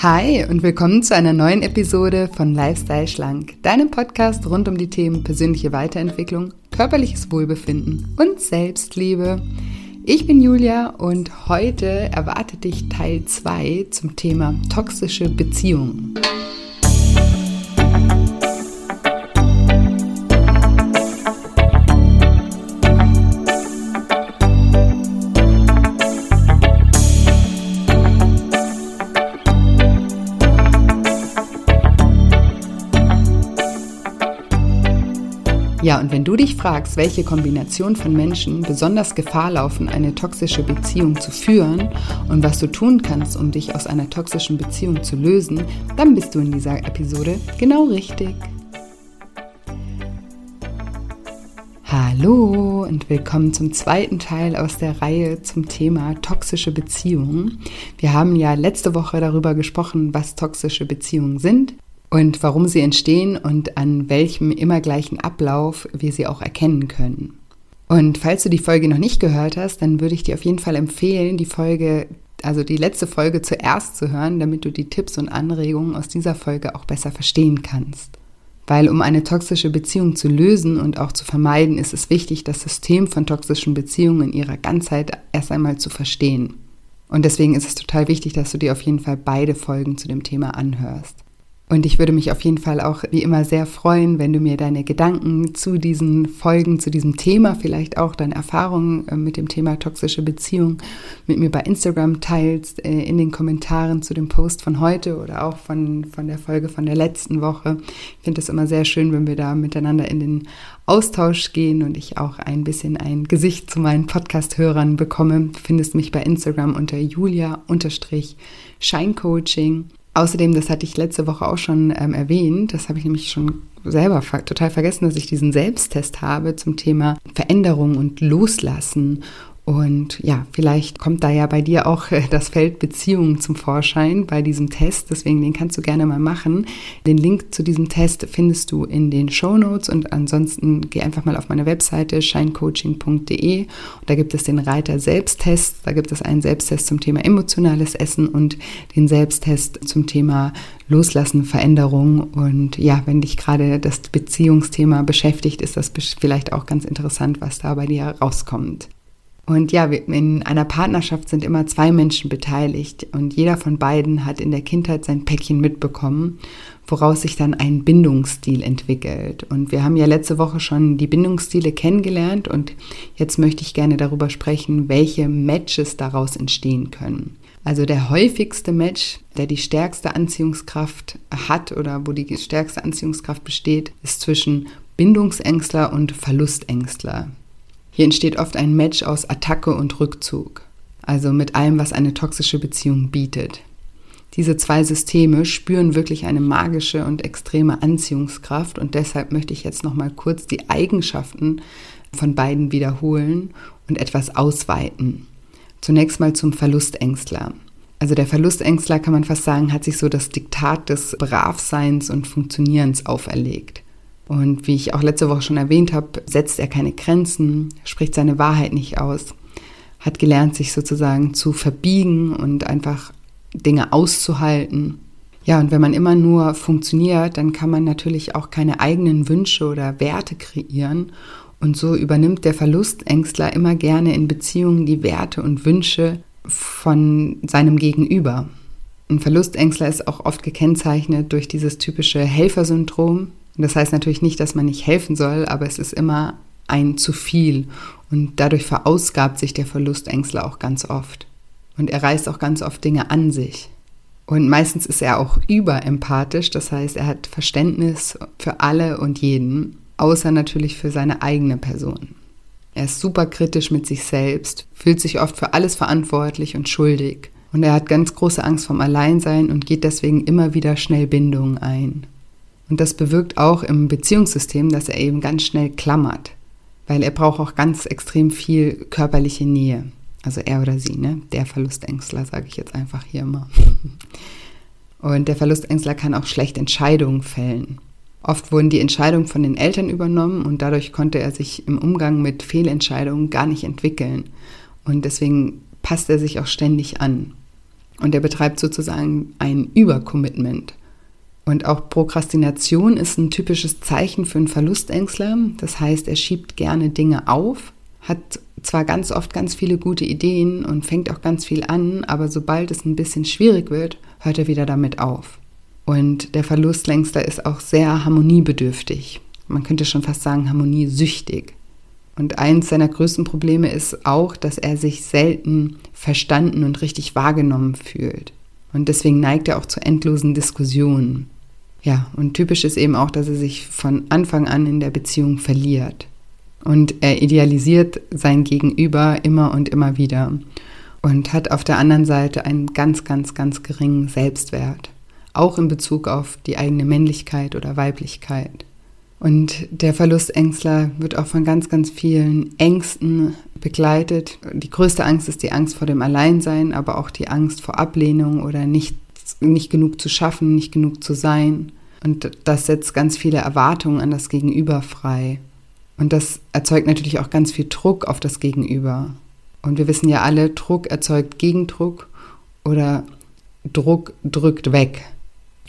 Hi und willkommen zu einer neuen Episode von Lifestyle Schlank, deinem Podcast rund um die Themen persönliche Weiterentwicklung, körperliches Wohlbefinden und Selbstliebe. Ich bin Julia und heute erwartet dich Teil 2 zum Thema toxische Beziehungen. Ja, und wenn du dich fragst, welche Kombination von Menschen besonders Gefahr laufen, eine toxische Beziehung zu führen und was du tun kannst, um dich aus einer toxischen Beziehung zu lösen, dann bist du in dieser Episode genau richtig. Hallo und willkommen zum zweiten Teil aus der Reihe zum Thema toxische Beziehungen. Wir haben ja letzte Woche darüber gesprochen, was toxische Beziehungen sind und warum sie entstehen und an welchem immer gleichen Ablauf wir sie auch erkennen können. Und falls du die Folge noch nicht gehört hast, dann würde ich dir auf jeden Fall empfehlen, die Folge, also die letzte Folge zuerst zu hören, damit du die Tipps und Anregungen aus dieser Folge auch besser verstehen kannst. Weil um eine toxische Beziehung zu lösen und auch zu vermeiden, ist es wichtig, das System von toxischen Beziehungen in ihrer Ganzheit erst einmal zu verstehen. Und deswegen ist es total wichtig, dass du dir auf jeden Fall beide Folgen zu dem Thema anhörst. Und ich würde mich auf jeden Fall auch wie immer sehr freuen, wenn du mir deine Gedanken zu diesen Folgen, zu diesem Thema, vielleicht auch deine Erfahrungen äh, mit dem Thema toxische Beziehung mit mir bei Instagram teilst, äh, in den Kommentaren zu dem Post von heute oder auch von, von der Folge von der letzten Woche. Ich finde es immer sehr schön, wenn wir da miteinander in den Austausch gehen und ich auch ein bisschen ein Gesicht zu meinen Podcast-Hörern bekomme. Du findest mich bei Instagram unter julia-scheincoaching Außerdem, das hatte ich letzte Woche auch schon ähm, erwähnt, das habe ich nämlich schon selber total vergessen, dass ich diesen Selbsttest habe zum Thema Veränderung und Loslassen und ja, vielleicht kommt da ja bei dir auch äh, das Feld Beziehungen zum Vorschein bei diesem Test. Deswegen den kannst du gerne mal machen. Den Link zu diesem Test findest du in den Show Notes und ansonsten geh einfach mal auf meine Webseite shinecoaching.de. Da gibt es den Reiter Selbsttest. Da gibt es einen Selbsttest zum Thema emotionales Essen und den Selbsttest zum Thema Loslassen, Veränderung. Und ja, wenn dich gerade das Beziehungsthema beschäftigt, ist das vielleicht auch ganz interessant, was da bei dir rauskommt. Und ja, in einer Partnerschaft sind immer zwei Menschen beteiligt und jeder von beiden hat in der Kindheit sein Päckchen mitbekommen, woraus sich dann ein Bindungsstil entwickelt. Und wir haben ja letzte Woche schon die Bindungsstile kennengelernt und jetzt möchte ich gerne darüber sprechen, welche Matches daraus entstehen können. Also der häufigste Match, der die stärkste Anziehungskraft hat oder wo die stärkste Anziehungskraft besteht, ist zwischen Bindungsängstler und Verlustängstler. Hier entsteht oft ein Match aus Attacke und Rückzug, also mit allem, was eine toxische Beziehung bietet. Diese zwei Systeme spüren wirklich eine magische und extreme Anziehungskraft und deshalb möchte ich jetzt noch mal kurz die Eigenschaften von beiden wiederholen und etwas ausweiten. Zunächst mal zum Verlustängstler. Also der Verlustängstler kann man fast sagen, hat sich so das Diktat des Bravseins und Funktionierens auferlegt. Und wie ich auch letzte Woche schon erwähnt habe, setzt er keine Grenzen, spricht seine Wahrheit nicht aus, hat gelernt, sich sozusagen zu verbiegen und einfach Dinge auszuhalten. Ja, und wenn man immer nur funktioniert, dann kann man natürlich auch keine eigenen Wünsche oder Werte kreieren. Und so übernimmt der Verlustängstler immer gerne in Beziehungen die Werte und Wünsche von seinem Gegenüber. Ein Verlustängstler ist auch oft gekennzeichnet durch dieses typische Helfersyndrom. Und das heißt natürlich nicht, dass man nicht helfen soll, aber es ist immer ein zu viel. Und dadurch verausgabt sich der Verlustängstler auch ganz oft. Und er reißt auch ganz oft Dinge an sich. Und meistens ist er auch überempathisch, das heißt, er hat Verständnis für alle und jeden, außer natürlich für seine eigene Person. Er ist super kritisch mit sich selbst, fühlt sich oft für alles verantwortlich und schuldig. Und er hat ganz große Angst vom Alleinsein und geht deswegen immer wieder schnell Bindungen ein. Und das bewirkt auch im Beziehungssystem, dass er eben ganz schnell klammert, weil er braucht auch ganz extrem viel körperliche Nähe. Also er oder sie, ne? Der Verlustängstler, sage ich jetzt einfach hier immer. Und der Verlustängstler kann auch schlecht Entscheidungen fällen. Oft wurden die Entscheidungen von den Eltern übernommen und dadurch konnte er sich im Umgang mit Fehlentscheidungen gar nicht entwickeln. Und deswegen passt er sich auch ständig an. Und er betreibt sozusagen ein Übercommitment. Und auch Prokrastination ist ein typisches Zeichen für einen Verlustängstler. Das heißt, er schiebt gerne Dinge auf, hat zwar ganz oft ganz viele gute Ideen und fängt auch ganz viel an, aber sobald es ein bisschen schwierig wird, hört er wieder damit auf. Und der Verlustlängster ist auch sehr harmoniebedürftig. Man könnte schon fast sagen harmoniesüchtig. Und eins seiner größten Probleme ist auch, dass er sich selten verstanden und richtig wahrgenommen fühlt. Und deswegen neigt er auch zu endlosen Diskussionen. Ja, und typisch ist eben auch, dass er sich von Anfang an in der Beziehung verliert. Und er idealisiert sein Gegenüber immer und immer wieder und hat auf der anderen Seite einen ganz, ganz, ganz geringen Selbstwert, auch in Bezug auf die eigene Männlichkeit oder Weiblichkeit. Und der Verlustängstler wird auch von ganz, ganz vielen Ängsten begleitet. Die größte Angst ist die Angst vor dem Alleinsein, aber auch die Angst vor Ablehnung oder nicht, nicht genug zu schaffen, nicht genug zu sein. Und das setzt ganz viele Erwartungen an das Gegenüber frei. Und das erzeugt natürlich auch ganz viel Druck auf das Gegenüber. Und wir wissen ja alle, Druck erzeugt Gegendruck oder Druck drückt weg.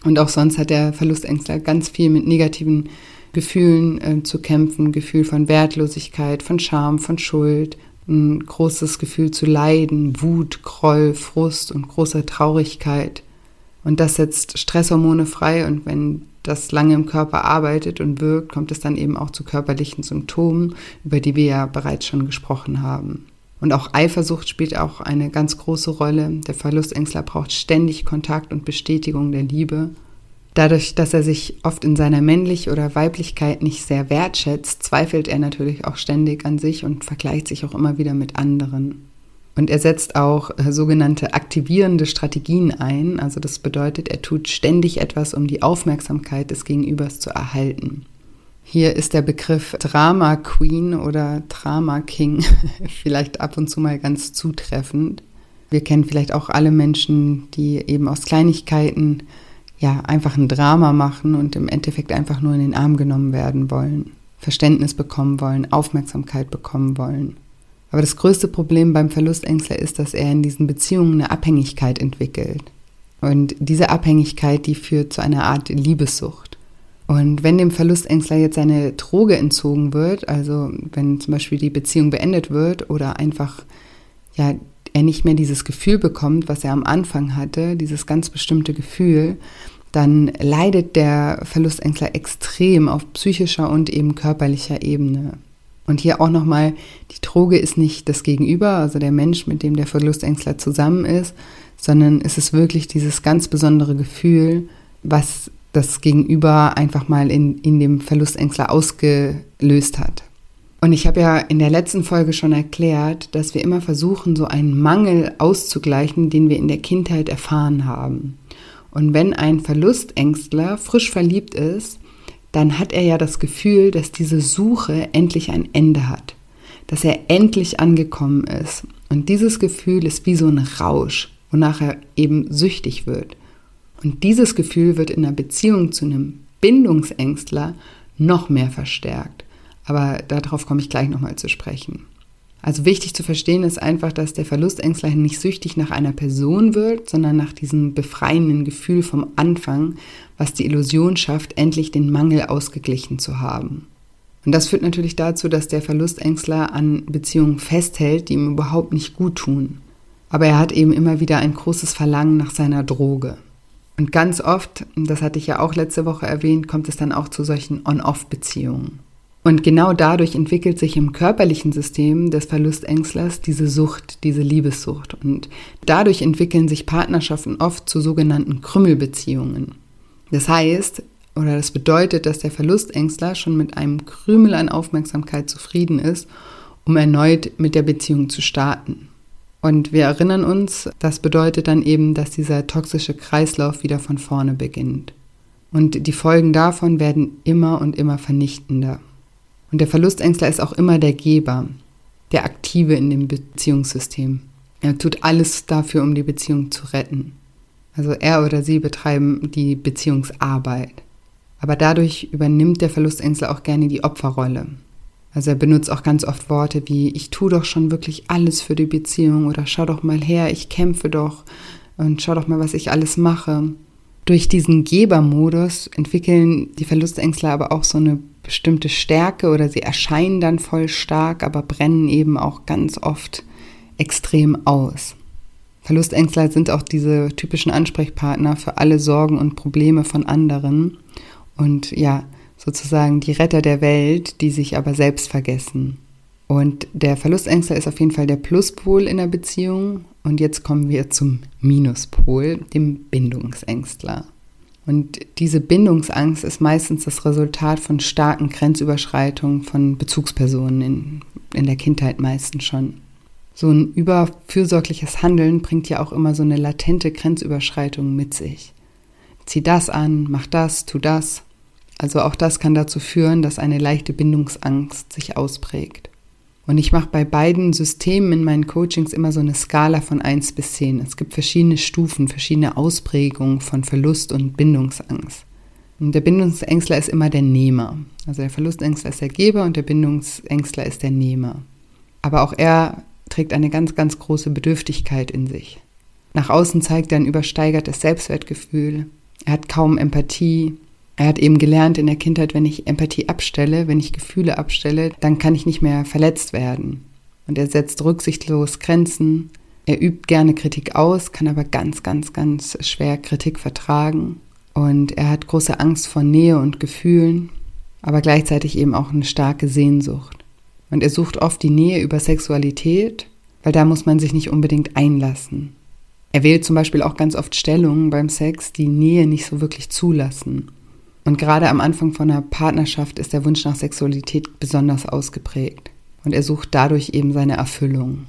Und auch sonst hat der Verlustängstler ganz viel mit negativen Gefühlen äh, zu kämpfen, Gefühl von Wertlosigkeit, von Scham, von Schuld, ein großes Gefühl zu leiden, Wut, Groll, Frust und große Traurigkeit. Und das setzt Stresshormone frei und wenn das lange im Körper arbeitet und wirkt, kommt es dann eben auch zu körperlichen Symptomen, über die wir ja bereits schon gesprochen haben. Und auch Eifersucht spielt auch eine ganz große Rolle. Der Verlustängstler braucht ständig Kontakt und Bestätigung der Liebe. Dadurch, dass er sich oft in seiner Männlich- oder Weiblichkeit nicht sehr wertschätzt, zweifelt er natürlich auch ständig an sich und vergleicht sich auch immer wieder mit anderen. Und er setzt auch äh, sogenannte aktivierende Strategien ein. Also das bedeutet, er tut ständig etwas, um die Aufmerksamkeit des Gegenübers zu erhalten. Hier ist der Begriff Drama Queen oder Drama King vielleicht ab und zu mal ganz zutreffend. Wir kennen vielleicht auch alle Menschen, die eben aus Kleinigkeiten ja, einfach ein Drama machen und im Endeffekt einfach nur in den Arm genommen werden wollen, Verständnis bekommen wollen, Aufmerksamkeit bekommen wollen. Aber das größte Problem beim Verlustängstler ist, dass er in diesen Beziehungen eine Abhängigkeit entwickelt. Und diese Abhängigkeit, die führt zu einer Art Liebessucht. Und wenn dem Verlustängstler jetzt seine Droge entzogen wird, also wenn zum Beispiel die Beziehung beendet wird oder einfach ja, er nicht mehr dieses Gefühl bekommt, was er am Anfang hatte, dieses ganz bestimmte Gefühl, dann leidet der Verlustängstler extrem auf psychischer und eben körperlicher Ebene. Und hier auch nochmal, die Droge ist nicht das Gegenüber, also der Mensch, mit dem der Verlustängstler zusammen ist, sondern es ist wirklich dieses ganz besondere Gefühl, was das Gegenüber einfach mal in, in dem Verlustängstler ausgelöst hat. Und ich habe ja in der letzten Folge schon erklärt, dass wir immer versuchen, so einen Mangel auszugleichen, den wir in der Kindheit erfahren haben. Und wenn ein Verlustängstler frisch verliebt ist, dann hat er ja das Gefühl, dass diese Suche endlich ein Ende hat, dass er endlich angekommen ist. Und dieses Gefühl ist wie so ein Rausch, wonach er eben süchtig wird. Und dieses Gefühl wird in einer Beziehung zu einem Bindungsängstler noch mehr verstärkt. Aber darauf komme ich gleich nochmal zu sprechen. Also wichtig zu verstehen ist einfach, dass der Verlustängstler nicht süchtig nach einer Person wird, sondern nach diesem befreienden Gefühl vom Anfang, was die Illusion schafft, endlich den Mangel ausgeglichen zu haben. Und das führt natürlich dazu, dass der Verlustängstler an Beziehungen festhält, die ihm überhaupt nicht gut tun. Aber er hat eben immer wieder ein großes Verlangen nach seiner Droge. Und ganz oft, das hatte ich ja auch letzte Woche erwähnt, kommt es dann auch zu solchen On-Off-Beziehungen. Und genau dadurch entwickelt sich im körperlichen System des Verlustängstlers diese Sucht, diese Liebessucht. Und dadurch entwickeln sich Partnerschaften oft zu sogenannten Krümmelbeziehungen. Das heißt, oder das bedeutet, dass der Verlustängstler schon mit einem Krümel an Aufmerksamkeit zufrieden ist, um erneut mit der Beziehung zu starten. Und wir erinnern uns, das bedeutet dann eben, dass dieser toxische Kreislauf wieder von vorne beginnt. Und die Folgen davon werden immer und immer vernichtender. Und der Verlustängstler ist auch immer der Geber, der Aktive in dem Beziehungssystem. Er tut alles dafür, um die Beziehung zu retten. Also er oder sie betreiben die Beziehungsarbeit. Aber dadurch übernimmt der Verlustängstler auch gerne die Opferrolle. Also er benutzt auch ganz oft Worte wie ich tue doch schon wirklich alles für die Beziehung oder schau doch mal her, ich kämpfe doch, und schau doch mal, was ich alles mache. Durch diesen Gebermodus entwickeln die Verlustängstler aber auch so eine bestimmte Stärke oder sie erscheinen dann voll stark, aber brennen eben auch ganz oft extrem aus. Verlustängstler sind auch diese typischen Ansprechpartner für alle Sorgen und Probleme von anderen und ja, sozusagen die Retter der Welt, die sich aber selbst vergessen. Und der Verlustängstler ist auf jeden Fall der Pluspol in der Beziehung. Und jetzt kommen wir zum Minuspol, dem Bindungsängstler. Und diese Bindungsangst ist meistens das Resultat von starken Grenzüberschreitungen von Bezugspersonen in, in der Kindheit meistens schon. So ein überfürsorgliches Handeln bringt ja auch immer so eine latente Grenzüberschreitung mit sich. Zieh das an, mach das, tu das. Also auch das kann dazu führen, dass eine leichte Bindungsangst sich ausprägt. Und ich mache bei beiden Systemen in meinen Coachings immer so eine Skala von 1 bis 10. Es gibt verschiedene Stufen, verschiedene Ausprägungen von Verlust und Bindungsangst. Und der Bindungsängstler ist immer der Nehmer. Also der Verlustängstler ist der Geber und der Bindungsängstler ist der Nehmer. Aber auch er trägt eine ganz, ganz große Bedürftigkeit in sich. Nach außen zeigt er ein übersteigertes Selbstwertgefühl. Er hat kaum Empathie. Er hat eben gelernt in der Kindheit, wenn ich Empathie abstelle, wenn ich Gefühle abstelle, dann kann ich nicht mehr verletzt werden. Und er setzt rücksichtslos Grenzen. Er übt gerne Kritik aus, kann aber ganz, ganz, ganz schwer Kritik vertragen. Und er hat große Angst vor Nähe und Gefühlen, aber gleichzeitig eben auch eine starke Sehnsucht. Und er sucht oft die Nähe über Sexualität, weil da muss man sich nicht unbedingt einlassen. Er wählt zum Beispiel auch ganz oft Stellungen beim Sex, die Nähe nicht so wirklich zulassen. Und gerade am Anfang von einer Partnerschaft ist der Wunsch nach Sexualität besonders ausgeprägt. Und er sucht dadurch eben seine Erfüllung.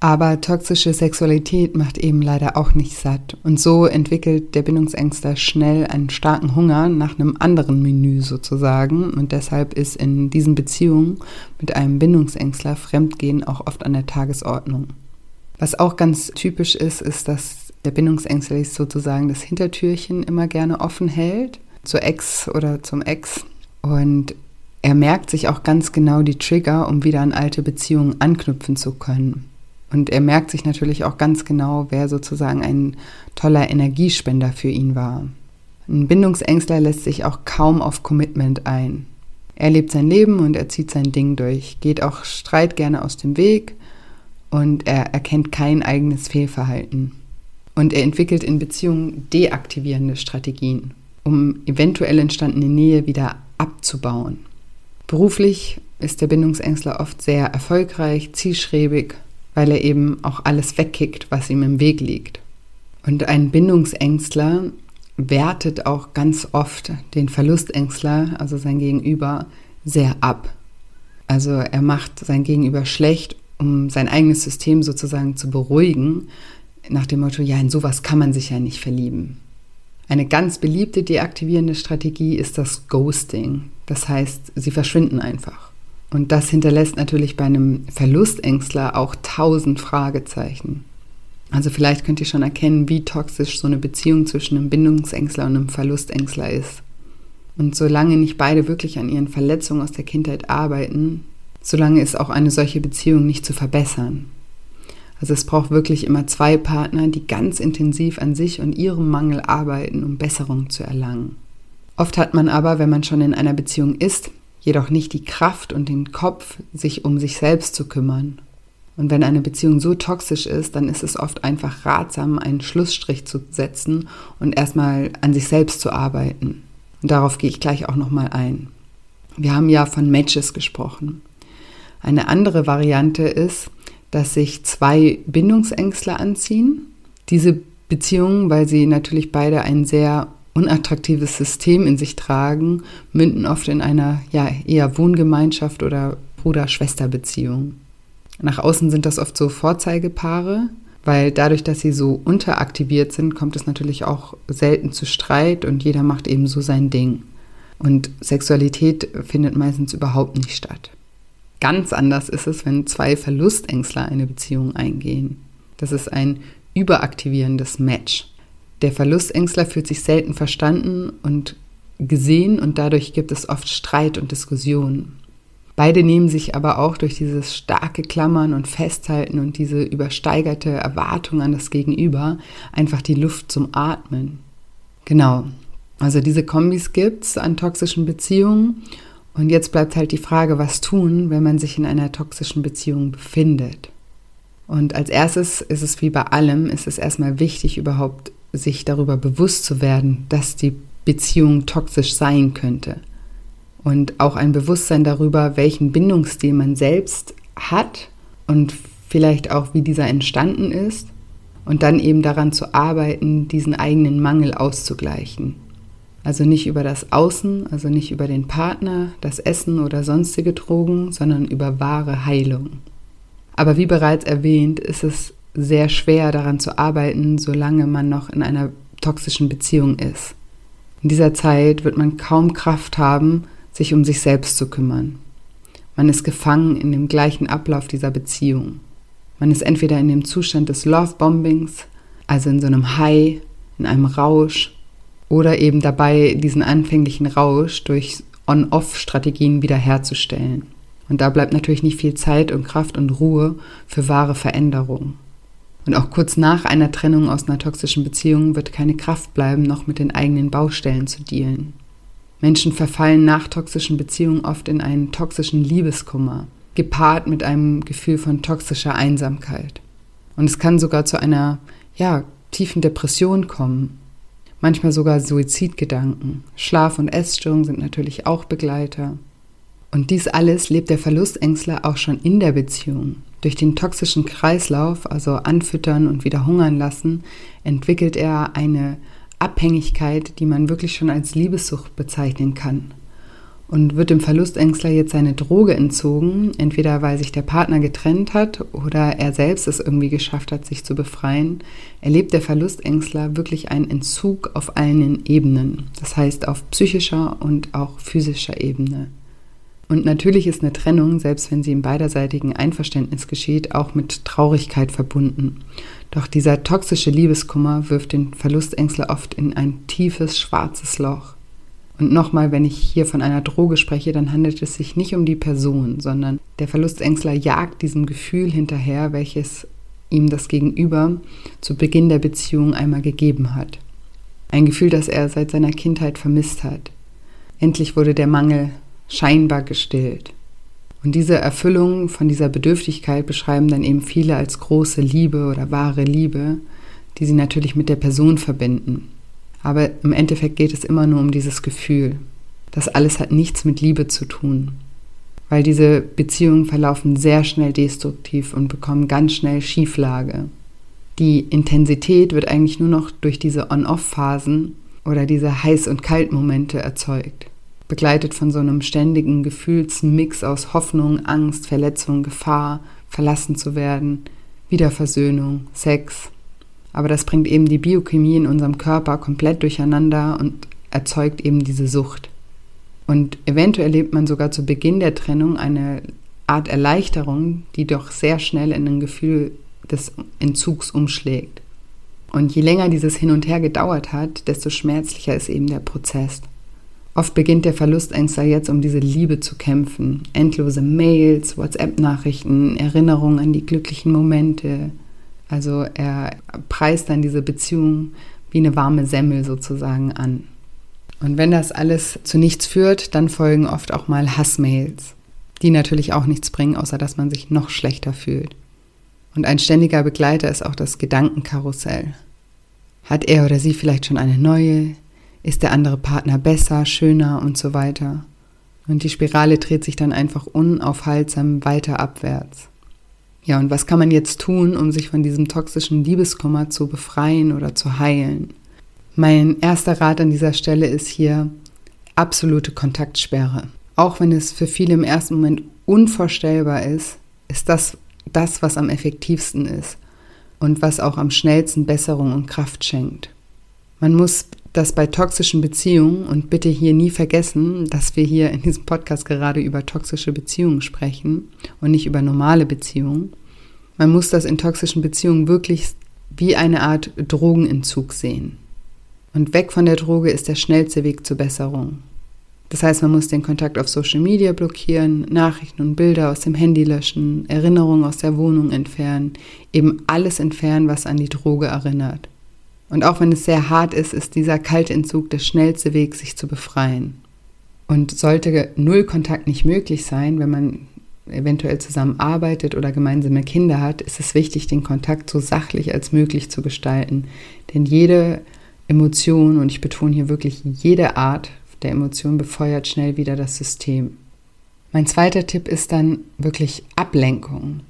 Aber toxische Sexualität macht eben leider auch nicht satt. Und so entwickelt der Bindungsängster schnell einen starken Hunger nach einem anderen Menü sozusagen. Und deshalb ist in diesen Beziehungen mit einem Bindungsängstler Fremdgehen auch oft an der Tagesordnung. Was auch ganz typisch ist, ist, dass der Bindungsängstler sozusagen das Hintertürchen immer gerne offen hält zur Ex oder zum Ex. Und er merkt sich auch ganz genau die Trigger, um wieder an alte Beziehungen anknüpfen zu können. Und er merkt sich natürlich auch ganz genau, wer sozusagen ein toller Energiespender für ihn war. Ein Bindungsängstler lässt sich auch kaum auf Commitment ein. Er lebt sein Leben und er zieht sein Ding durch, geht auch Streit gerne aus dem Weg und er erkennt kein eigenes Fehlverhalten. Und er entwickelt in Beziehungen deaktivierende Strategien um eventuell entstandene Nähe wieder abzubauen. Beruflich ist der Bindungsängstler oft sehr erfolgreich, zielstrebig, weil er eben auch alles wegkickt, was ihm im Weg liegt. Und ein Bindungsängstler wertet auch ganz oft den Verlustängstler, also sein Gegenüber, sehr ab. Also er macht sein Gegenüber schlecht, um sein eigenes System sozusagen zu beruhigen, nach dem Motto, ja, in sowas kann man sich ja nicht verlieben. Eine ganz beliebte deaktivierende Strategie ist das Ghosting. Das heißt, sie verschwinden einfach. Und das hinterlässt natürlich bei einem Verlustängstler auch tausend Fragezeichen. Also vielleicht könnt ihr schon erkennen, wie toxisch so eine Beziehung zwischen einem Bindungsängstler und einem Verlustängstler ist. Und solange nicht beide wirklich an ihren Verletzungen aus der Kindheit arbeiten, solange ist auch eine solche Beziehung nicht zu verbessern. Also es braucht wirklich immer zwei Partner, die ganz intensiv an sich und ihrem Mangel arbeiten, um Besserung zu erlangen. Oft hat man aber, wenn man schon in einer Beziehung ist, jedoch nicht die Kraft und den Kopf, sich um sich selbst zu kümmern. Und wenn eine Beziehung so toxisch ist, dann ist es oft einfach ratsam, einen Schlussstrich zu setzen und erstmal an sich selbst zu arbeiten. Und darauf gehe ich gleich auch nochmal ein. Wir haben ja von Matches gesprochen. Eine andere Variante ist, dass sich zwei Bindungsängstler anziehen. Diese Beziehungen, weil sie natürlich beide ein sehr unattraktives System in sich tragen, münden oft in einer ja, eher Wohngemeinschaft oder Bruder-Schwester-Beziehung. Nach außen sind das oft so Vorzeigepaare, weil dadurch, dass sie so unteraktiviert sind, kommt es natürlich auch selten zu Streit und jeder macht eben so sein Ding. Und Sexualität findet meistens überhaupt nicht statt. Ganz anders ist es, wenn zwei Verlustängstler eine Beziehung eingehen. Das ist ein überaktivierendes Match. Der Verlustängstler fühlt sich selten verstanden und gesehen und dadurch gibt es oft Streit und Diskussionen. Beide nehmen sich aber auch durch dieses starke Klammern und Festhalten und diese übersteigerte Erwartung an das Gegenüber einfach die Luft zum Atmen. Genau. Also diese Kombis gibt es an toxischen Beziehungen. Und jetzt bleibt halt die Frage, was tun, wenn man sich in einer toxischen Beziehung befindet. Und als erstes ist es wie bei allem, ist es erstmal wichtig, überhaupt sich darüber bewusst zu werden, dass die Beziehung toxisch sein könnte und auch ein Bewusstsein darüber, welchen Bindungsstil man selbst hat und vielleicht auch, wie dieser entstanden ist und dann eben daran zu arbeiten, diesen eigenen Mangel auszugleichen. Also nicht über das Außen, also nicht über den Partner, das Essen oder sonstige Drogen, sondern über wahre Heilung. Aber wie bereits erwähnt, ist es sehr schwer daran zu arbeiten, solange man noch in einer toxischen Beziehung ist. In dieser Zeit wird man kaum Kraft haben, sich um sich selbst zu kümmern. Man ist gefangen in dem gleichen Ablauf dieser Beziehung. Man ist entweder in dem Zustand des Love-Bombings, also in so einem High, in einem Rausch, oder eben dabei, diesen anfänglichen Rausch durch On-Off-Strategien wiederherzustellen. Und da bleibt natürlich nicht viel Zeit und Kraft und Ruhe für wahre Veränderung. Und auch kurz nach einer Trennung aus einer toxischen Beziehung wird keine Kraft bleiben, noch mit den eigenen Baustellen zu dealen. Menschen verfallen nach toxischen Beziehungen oft in einen toxischen Liebeskummer, gepaart mit einem Gefühl von toxischer Einsamkeit. Und es kann sogar zu einer, ja, tiefen Depression kommen. Manchmal sogar Suizidgedanken. Schlaf- und Essstörungen sind natürlich auch Begleiter. Und dies alles lebt der Verlustängstler auch schon in der Beziehung. Durch den toxischen Kreislauf, also anfüttern und wieder hungern lassen, entwickelt er eine Abhängigkeit, die man wirklich schon als Liebessucht bezeichnen kann. Und wird dem Verlustängstler jetzt seine Droge entzogen, entweder weil sich der Partner getrennt hat oder er selbst es irgendwie geschafft hat, sich zu befreien, erlebt der Verlustängstler wirklich einen Entzug auf allen Ebenen. Das heißt auf psychischer und auch physischer Ebene. Und natürlich ist eine Trennung, selbst wenn sie im beiderseitigen Einverständnis geschieht, auch mit Traurigkeit verbunden. Doch dieser toxische Liebeskummer wirft den Verlustängstler oft in ein tiefes, schwarzes Loch. Und nochmal, wenn ich hier von einer Droge spreche, dann handelt es sich nicht um die Person, sondern der Verlustängstler jagt diesem Gefühl hinterher, welches ihm das Gegenüber zu Beginn der Beziehung einmal gegeben hat. Ein Gefühl, das er seit seiner Kindheit vermisst hat. Endlich wurde der Mangel scheinbar gestillt. Und diese Erfüllung von dieser Bedürftigkeit beschreiben dann eben viele als große Liebe oder wahre Liebe, die sie natürlich mit der Person verbinden. Aber im Endeffekt geht es immer nur um dieses Gefühl. Das alles hat nichts mit Liebe zu tun. Weil diese Beziehungen verlaufen sehr schnell destruktiv und bekommen ganz schnell Schieflage. Die Intensität wird eigentlich nur noch durch diese On-Off-Phasen oder diese Heiß- und Kaltmomente erzeugt begleitet von so einem ständigen Gefühlsmix aus Hoffnung, Angst, Verletzung, Gefahr, verlassen zu werden, Wiederversöhnung, Sex. Aber das bringt eben die Biochemie in unserem Körper komplett durcheinander und erzeugt eben diese Sucht. Und eventuell erlebt man sogar zu Beginn der Trennung eine Art Erleichterung, die doch sehr schnell in ein Gefühl des Entzugs umschlägt. Und je länger dieses Hin und Her gedauert hat, desto schmerzlicher ist eben der Prozess. Oft beginnt der Verlustängster jetzt, um diese Liebe zu kämpfen. Endlose Mails, WhatsApp-Nachrichten, Erinnerungen an die glücklichen Momente. Also er preist dann diese Beziehung wie eine warme Semmel sozusagen an. Und wenn das alles zu nichts führt, dann folgen oft auch mal Hassmails, die natürlich auch nichts bringen, außer dass man sich noch schlechter fühlt. Und ein ständiger Begleiter ist auch das Gedankenkarussell. Hat er oder sie vielleicht schon eine neue, ist der andere Partner besser, schöner und so weiter. Und die Spirale dreht sich dann einfach unaufhaltsam weiter abwärts. Ja, und was kann man jetzt tun, um sich von diesem toxischen Liebeskummer zu befreien oder zu heilen? Mein erster Rat an dieser Stelle ist hier absolute Kontaktsperre. Auch wenn es für viele im ersten Moment unvorstellbar ist, ist das das, was am effektivsten ist und was auch am schnellsten Besserung und Kraft schenkt. Man muss dass bei toxischen Beziehungen, und bitte hier nie vergessen, dass wir hier in diesem Podcast gerade über toxische Beziehungen sprechen und nicht über normale Beziehungen, man muss das in toxischen Beziehungen wirklich wie eine Art Drogenentzug sehen. Und weg von der Droge ist der schnellste Weg zur Besserung. Das heißt, man muss den Kontakt auf Social Media blockieren, Nachrichten und Bilder aus dem Handy löschen, Erinnerungen aus der Wohnung entfernen, eben alles entfernen, was an die Droge erinnert. Und auch wenn es sehr hart ist, ist dieser kalte Entzug der schnellste Weg, sich zu befreien. Und sollte Nullkontakt nicht möglich sein, wenn man eventuell zusammenarbeitet oder gemeinsame Kinder hat, ist es wichtig, den Kontakt so sachlich als möglich zu gestalten. Denn jede Emotion, und ich betone hier wirklich jede Art der Emotion, befeuert schnell wieder das System. Mein zweiter Tipp ist dann wirklich Ablenkung.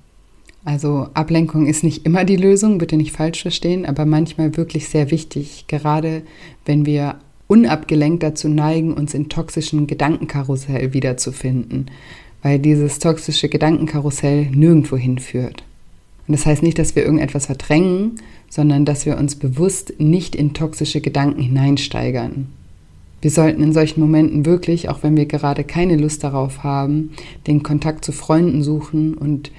Also Ablenkung ist nicht immer die Lösung, bitte nicht falsch verstehen, aber manchmal wirklich sehr wichtig, gerade wenn wir unabgelenkt dazu neigen, uns in toxischen Gedankenkarussell wiederzufinden weil dieses toxische Gedankenkarussell nirgendwo hinführt. Und das heißt nicht, dass wir irgendetwas verdrängen, sondern dass wir uns bewusst nicht in toxische Gedanken hineinsteigern. Wir sollten in solchen Momenten wirklich, auch wenn wir gerade keine Lust darauf haben, den Kontakt zu Freunden suchen und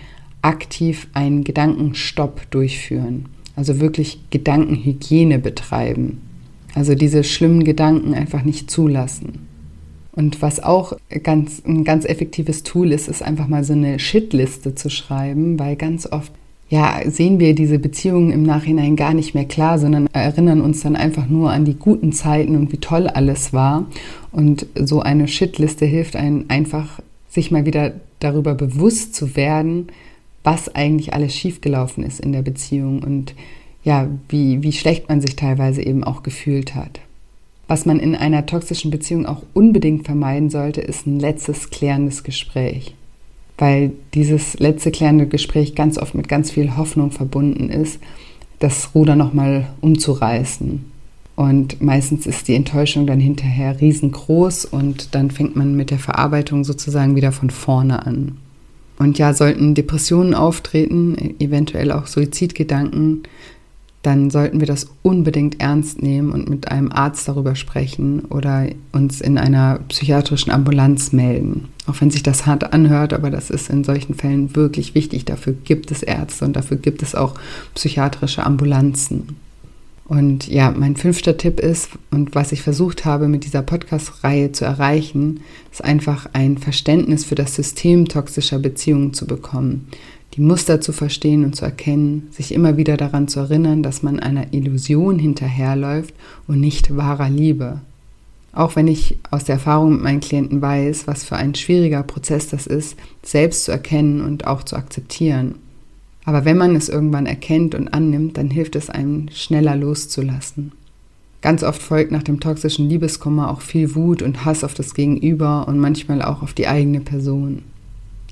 aktiv einen Gedankenstopp durchführen. Also wirklich Gedankenhygiene betreiben. Also diese schlimmen Gedanken einfach nicht zulassen. Und was auch ganz, ein ganz effektives Tool ist, ist einfach mal so eine Shitliste zu schreiben, weil ganz oft ja, sehen wir diese Beziehungen im Nachhinein gar nicht mehr klar, sondern erinnern uns dann einfach nur an die guten Zeiten und wie toll alles war. Und so eine Shitliste hilft einem einfach, sich mal wieder darüber bewusst zu werden, was eigentlich alles schiefgelaufen ist in der Beziehung und ja, wie, wie schlecht man sich teilweise eben auch gefühlt hat. Was man in einer toxischen Beziehung auch unbedingt vermeiden sollte, ist ein letztes klärendes Gespräch. Weil dieses letzte klärende Gespräch ganz oft mit ganz viel Hoffnung verbunden ist, das Ruder nochmal umzureißen. Und meistens ist die Enttäuschung dann hinterher riesengroß und dann fängt man mit der Verarbeitung sozusagen wieder von vorne an. Und ja, sollten Depressionen auftreten, eventuell auch Suizidgedanken, dann sollten wir das unbedingt ernst nehmen und mit einem Arzt darüber sprechen oder uns in einer psychiatrischen Ambulanz melden. Auch wenn sich das hart anhört, aber das ist in solchen Fällen wirklich wichtig. Dafür gibt es Ärzte und dafür gibt es auch psychiatrische Ambulanzen. Und ja, mein fünfter Tipp ist, und was ich versucht habe mit dieser Podcast-Reihe zu erreichen, ist einfach ein Verständnis für das System toxischer Beziehungen zu bekommen die Muster zu verstehen und zu erkennen, sich immer wieder daran zu erinnern, dass man einer Illusion hinterherläuft und nicht wahrer Liebe. Auch wenn ich aus der Erfahrung mit meinen Klienten weiß, was für ein schwieriger Prozess das ist, selbst zu erkennen und auch zu akzeptieren. Aber wenn man es irgendwann erkennt und annimmt, dann hilft es einem schneller loszulassen. Ganz oft folgt nach dem toxischen Liebeskummer auch viel Wut und Hass auf das Gegenüber und manchmal auch auf die eigene Person.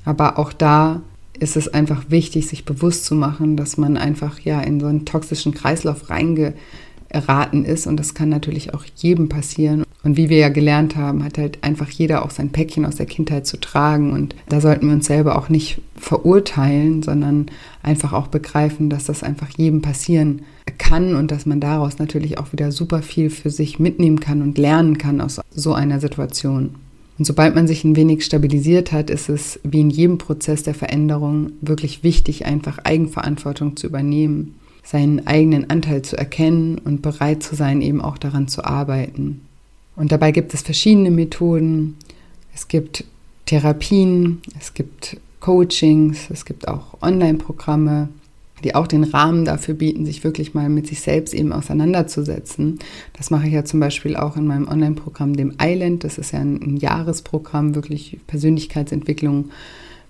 Aber auch da ist es einfach wichtig, sich bewusst zu machen, dass man einfach ja in so einen toxischen Kreislauf reingeraten ist und das kann natürlich auch jedem passieren. Und wie wir ja gelernt haben, hat halt einfach jeder auch sein Päckchen aus der Kindheit zu tragen und da sollten wir uns selber auch nicht verurteilen, sondern einfach auch begreifen, dass das einfach jedem passieren kann und dass man daraus natürlich auch wieder super viel für sich mitnehmen kann und lernen kann aus so einer Situation. Und sobald man sich ein wenig stabilisiert hat, ist es wie in jedem Prozess der Veränderung wirklich wichtig, einfach Eigenverantwortung zu übernehmen, seinen eigenen Anteil zu erkennen und bereit zu sein, eben auch daran zu arbeiten. Und dabei gibt es verschiedene Methoden. Es gibt Therapien, es gibt Coachings, es gibt auch Online-Programme, die auch den Rahmen dafür bieten, sich wirklich mal mit sich selbst eben auseinanderzusetzen. Das mache ich ja zum Beispiel auch in meinem Online-Programm, dem Island. Das ist ja ein, ein Jahresprogramm, wirklich Persönlichkeitsentwicklung,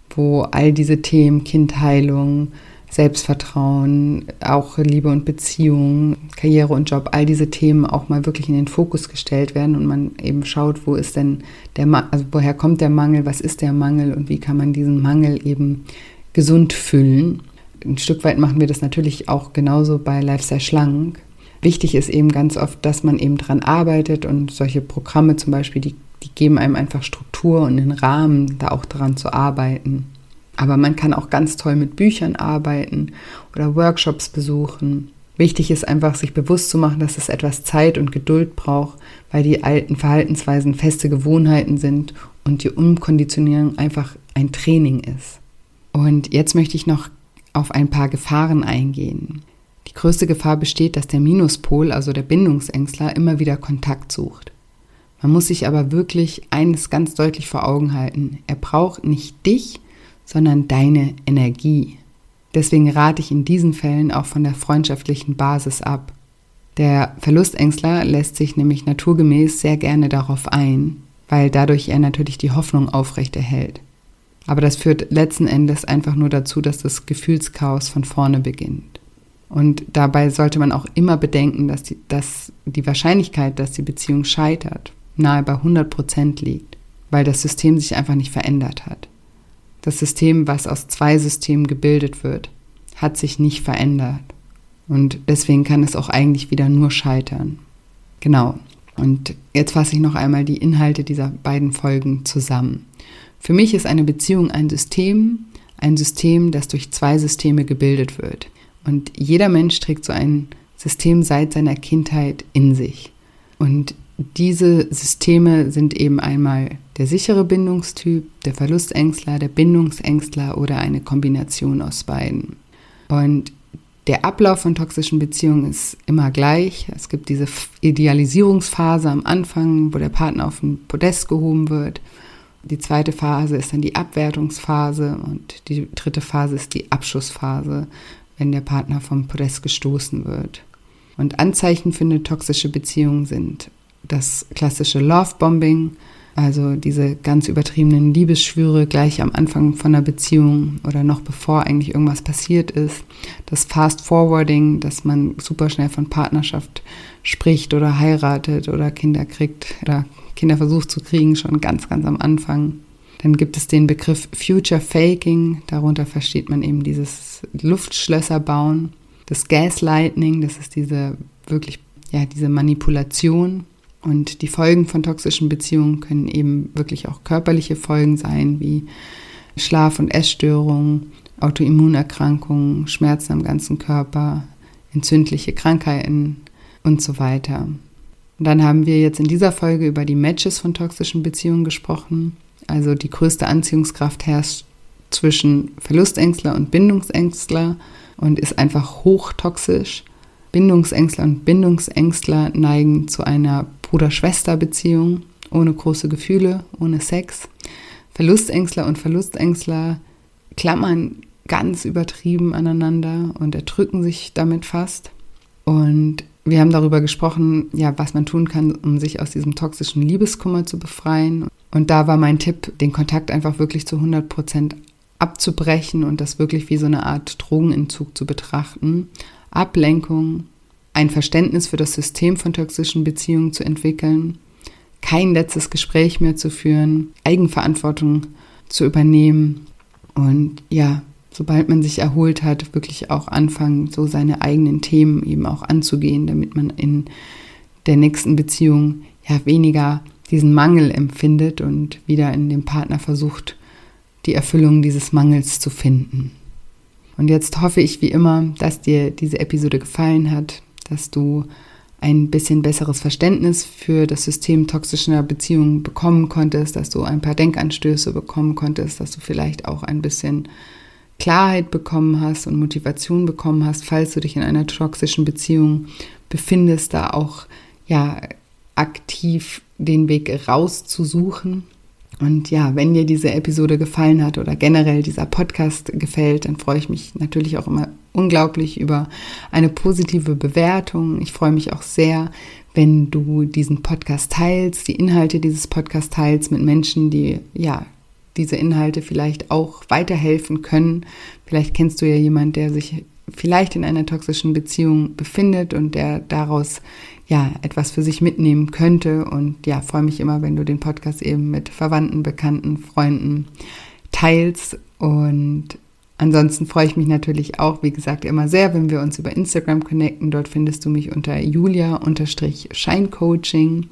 wo all diese Themen, Kindheilung, Selbstvertrauen, auch Liebe und Beziehung, Karriere und Job, all diese Themen auch mal wirklich in den Fokus gestellt werden und man eben schaut, wo ist denn der also woher kommt der Mangel, was ist der Mangel und wie kann man diesen Mangel eben gesund füllen ein Stück weit machen wir das natürlich auch genauso bei Lifestyle Schlank. Wichtig ist eben ganz oft, dass man eben dran arbeitet und solche Programme zum Beispiel, die, die geben einem einfach Struktur und den Rahmen, da auch dran zu arbeiten. Aber man kann auch ganz toll mit Büchern arbeiten oder Workshops besuchen. Wichtig ist einfach, sich bewusst zu machen, dass es etwas Zeit und Geduld braucht, weil die alten Verhaltensweisen feste Gewohnheiten sind und die Umkonditionierung einfach ein Training ist. Und jetzt möchte ich noch auf ein paar Gefahren eingehen. Die größte Gefahr besteht, dass der Minuspol, also der Bindungsängstler, immer wieder Kontakt sucht. Man muss sich aber wirklich eines ganz deutlich vor Augen halten. Er braucht nicht dich, sondern deine Energie. Deswegen rate ich in diesen Fällen auch von der freundschaftlichen Basis ab. Der Verlustängstler lässt sich nämlich naturgemäß sehr gerne darauf ein, weil dadurch er natürlich die Hoffnung aufrechterhält. Aber das führt letzten Endes einfach nur dazu, dass das Gefühlschaos von vorne beginnt. Und dabei sollte man auch immer bedenken, dass die, dass die Wahrscheinlichkeit, dass die Beziehung scheitert, nahe bei 100 Prozent liegt, weil das System sich einfach nicht verändert hat. Das System, was aus zwei Systemen gebildet wird, hat sich nicht verändert. Und deswegen kann es auch eigentlich wieder nur scheitern. Genau. Und jetzt fasse ich noch einmal die Inhalte dieser beiden Folgen zusammen. Für mich ist eine Beziehung ein System, ein System, das durch zwei Systeme gebildet wird. Und jeder Mensch trägt so ein System seit seiner Kindheit in sich. Und diese Systeme sind eben einmal der sichere Bindungstyp, der Verlustängstler, der Bindungsängstler oder eine Kombination aus beiden. Und der Ablauf von toxischen Beziehungen ist immer gleich. Es gibt diese Idealisierungsphase am Anfang, wo der Partner auf den Podest gehoben wird. Die zweite Phase ist dann die Abwertungsphase und die dritte Phase ist die Abschussphase, wenn der Partner vom Podest gestoßen wird. Und Anzeichen für eine toxische Beziehung sind das klassische Lovebombing, also diese ganz übertriebenen Liebesschwüre gleich am Anfang von einer Beziehung oder noch bevor eigentlich irgendwas passiert ist. Das Fast Forwarding, dass man super schnell von Partnerschaft spricht oder heiratet oder Kinder kriegt oder Kinder versucht zu kriegen, schon ganz, ganz am Anfang. Dann gibt es den Begriff Future Faking. Darunter versteht man eben dieses Luftschlösser bauen. Das Gaslighting, das ist diese wirklich, ja, diese Manipulation und die Folgen von toxischen Beziehungen können eben wirklich auch körperliche Folgen sein, wie Schlaf- und Essstörungen, Autoimmunerkrankungen, Schmerzen am ganzen Körper, entzündliche Krankheiten und so weiter. Und dann haben wir jetzt in dieser Folge über die Matches von toxischen Beziehungen gesprochen. Also die größte Anziehungskraft herrscht zwischen Verlustängstler und Bindungsängstler und ist einfach hochtoxisch. Bindungsängstler und Bindungsängstler neigen zu einer Bruder-Schwester-Beziehung, ohne große Gefühle, ohne Sex. Verlustängstler und Verlustängstler klammern ganz übertrieben aneinander und erdrücken sich damit fast. Und wir haben darüber gesprochen, ja, was man tun kann, um sich aus diesem toxischen Liebeskummer zu befreien. Und da war mein Tipp, den Kontakt einfach wirklich zu 100 Prozent abzubrechen und das wirklich wie so eine Art Drogenentzug zu betrachten. Ablenkung, ein Verständnis für das System von toxischen Beziehungen zu entwickeln, kein letztes Gespräch mehr zu führen, Eigenverantwortung zu übernehmen und ja, sobald man sich erholt hat, wirklich auch anfangen, so seine eigenen Themen eben auch anzugehen, damit man in der nächsten Beziehung ja weniger diesen Mangel empfindet und wieder in dem Partner versucht, die Erfüllung dieses Mangels zu finden. Und jetzt hoffe ich wie immer, dass dir diese Episode gefallen hat, dass du ein bisschen besseres Verständnis für das System toxischer Beziehungen bekommen konntest, dass du ein paar Denkanstöße bekommen konntest, dass du vielleicht auch ein bisschen Klarheit bekommen hast und Motivation bekommen hast, falls du dich in einer toxischen Beziehung befindest, da auch ja aktiv den Weg rauszusuchen. Und ja, wenn dir diese Episode gefallen hat oder generell dieser Podcast gefällt, dann freue ich mich natürlich auch immer unglaublich über eine positive Bewertung. Ich freue mich auch sehr, wenn du diesen Podcast teilst, die Inhalte dieses Podcasts teilst mit Menschen, die ja diese Inhalte vielleicht auch weiterhelfen können. Vielleicht kennst du ja jemanden, der sich vielleicht in einer toxischen Beziehung befindet und der daraus ja, etwas für sich mitnehmen könnte. Und ja, freue mich immer, wenn du den Podcast eben mit Verwandten, Bekannten, Freunden teilst. Und ansonsten freue ich mich natürlich auch, wie gesagt, immer sehr, wenn wir uns über Instagram connecten. Dort findest du mich unter julia-scheincoaching.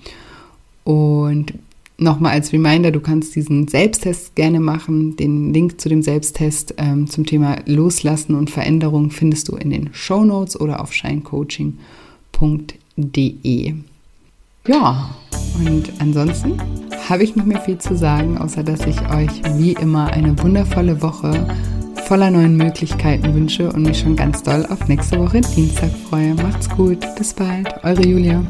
Und nochmal als Reminder, du kannst diesen Selbsttest gerne machen. Den Link zu dem Selbsttest ähm, zum Thema Loslassen und Veränderung findest du in den Show Notes oder auf scheincoaching.de. Ja, und ansonsten habe ich nicht mehr viel zu sagen, außer dass ich euch wie immer eine wundervolle Woche voller neuen Möglichkeiten wünsche und mich schon ganz doll auf nächste Woche Dienstag freue. Macht's gut, bis bald, eure Julia.